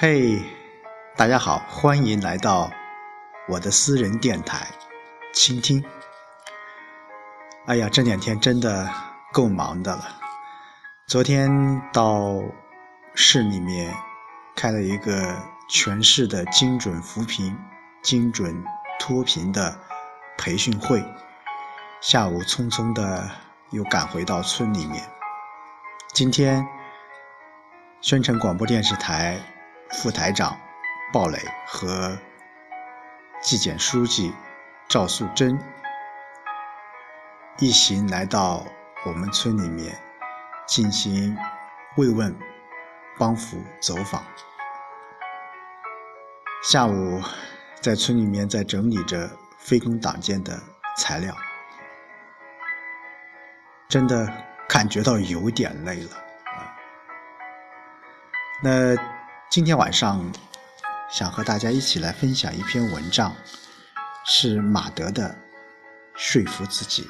嘿，大家好，欢迎来到我的私人电台，倾听。哎呀，这两天真的够忙的了。昨天到市里面开了一个全市的精准扶贫、精准脱贫的培训会，下午匆匆的又赶回到村里面。今天，宣城广播电视台。副台长鲍磊和纪检书记赵素贞一行来到我们村里面进行慰问、帮扶、走访。下午在村里面在整理着非公党建的材料，真的感觉到有点累了。那。今天晚上想和大家一起来分享一篇文章，是马德的《说服自己》。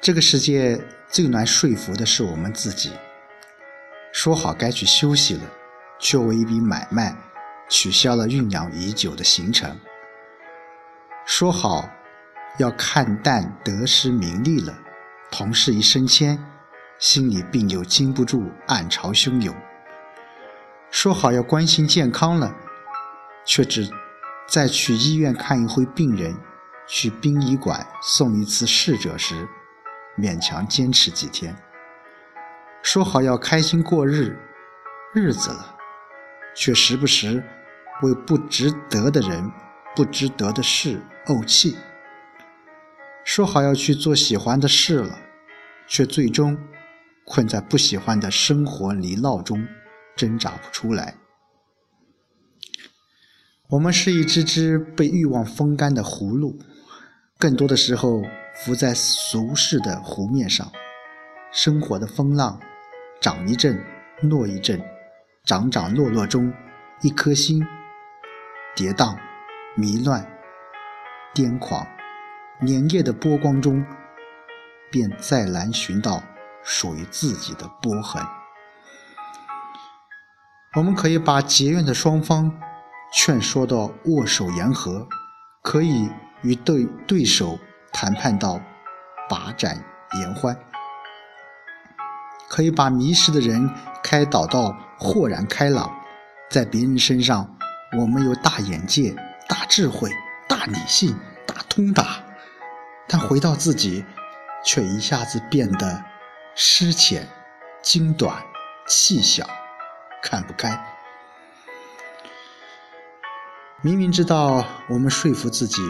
这个世界最难说服的是我们自己。说好该去休息了，却为一笔买卖取消了酝酿已久的行程。说好要看淡得失名利了，同事一升迁。心里并又禁不住暗潮汹涌。说好要关心健康了，却只在去医院看一回病人、去殡仪馆送一次逝者时，勉强坚持几天。说好要开心过日日子了，却时不时为不值得的人、不值得的事怄气。说好要去做喜欢的事了，却最终。困在不喜欢的生活泥淖中，挣扎不出来。我们是一只只被欲望风干的葫芦，更多的时候浮在俗世的湖面上。生活的风浪，涨一阵，落一阵，涨涨落落中，一颗心跌宕、迷乱、癫狂，年夜的波光中，便再难寻到。属于自己的波痕。我们可以把结怨的双方劝说到握手言和，可以与对对手谈判到把盏言欢，可以把迷失的人开导到豁然开朗。在别人身上，我们有大眼界、大智慧、大理性、大通达，但回到自己，却一下子变得。失浅、精短、气小，看不开。明明知道我们说服自己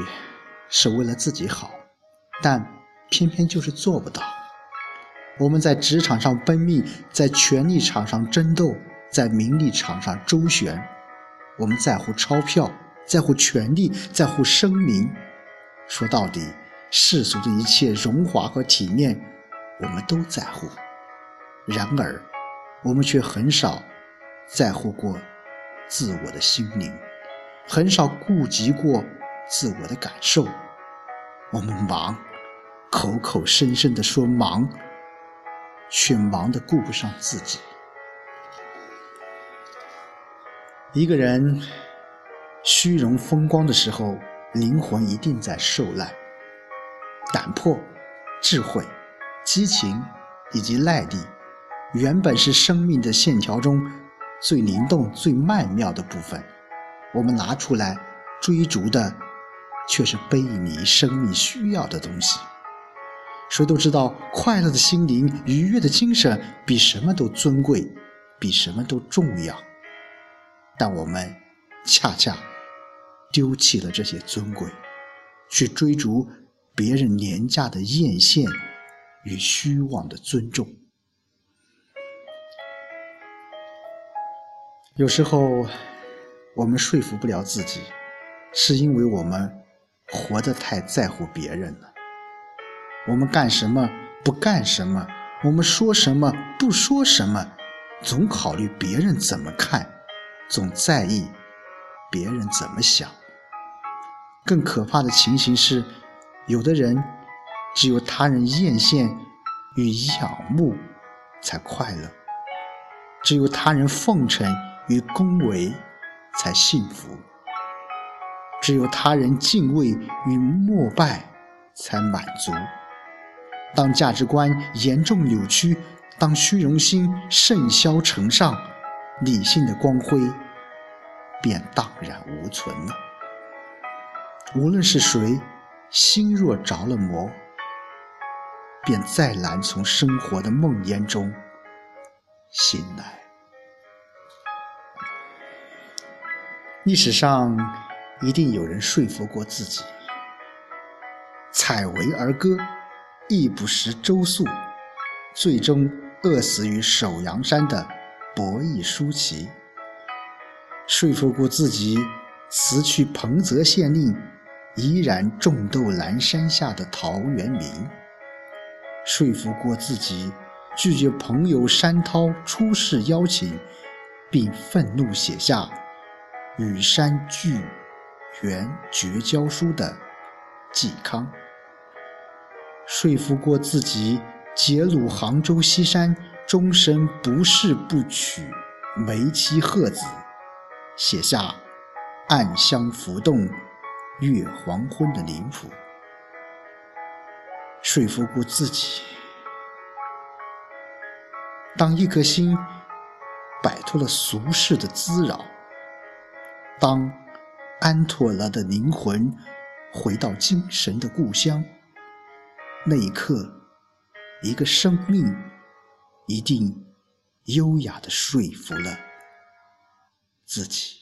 是为了自己好，但偏偏就是做不到。我们在职场上奔命，在权力场上争斗，在名利场上周旋。我们在乎钞票，在乎权力，在乎声名。说到底，世俗的一切荣华和体面。我们都在乎，然而，我们却很少在乎过自我的心灵，很少顾及过自我的感受。我们忙，口口声声的说忙，却忙得顾不上自己。一个人虚荣风光的时候，灵魂一定在受难。胆魄，智慧。激情以及耐力，原本是生命的线条中最灵动、最曼妙的部分。我们拿出来追逐的，却是背离生命需要的东西。谁都知道，快乐的心灵、愉悦的精神，比什么都尊贵，比什么都重要。但我们恰恰丢弃了这些尊贵，去追逐别人廉价的艳羡。与虚妄的尊重，有时候我们说服不了自己，是因为我们活得太在乎别人了。我们干什么不干什么，我们说什么不说什么，总考虑别人怎么看，总在意别人怎么想。更可怕的情形是，有的人。只有他人艳羡与仰慕，才快乐。只有他人奉承与恭维才幸福；只有他人敬畏与膜拜才满足。当价值观严重扭曲，当虚荣心甚嚣尘上，理性的光辉便荡然无存了。无论是谁，心若着了魔，便再难从生活的梦魇中醒来。历史上一定有人说服过自己，采薇而歌，亦不食周粟，最终饿死于首阳山的博弈舒淇；说服过自己辞去彭泽县令。依然种豆南山下的陶渊明，说服过自己拒绝朋友山涛出世邀请，并愤怒写下“与山巨源绝交书”的嵇康，说服过自己结庐杭州西山，终身不仕不娶梅妻鹤子，写下“暗香浮动”。月黄昏的林府，说服过自己，当一颗心摆脱了俗世的滋扰，当安妥了的灵魂回到精神的故乡，那一刻，一个生命一定优雅的说服了自己。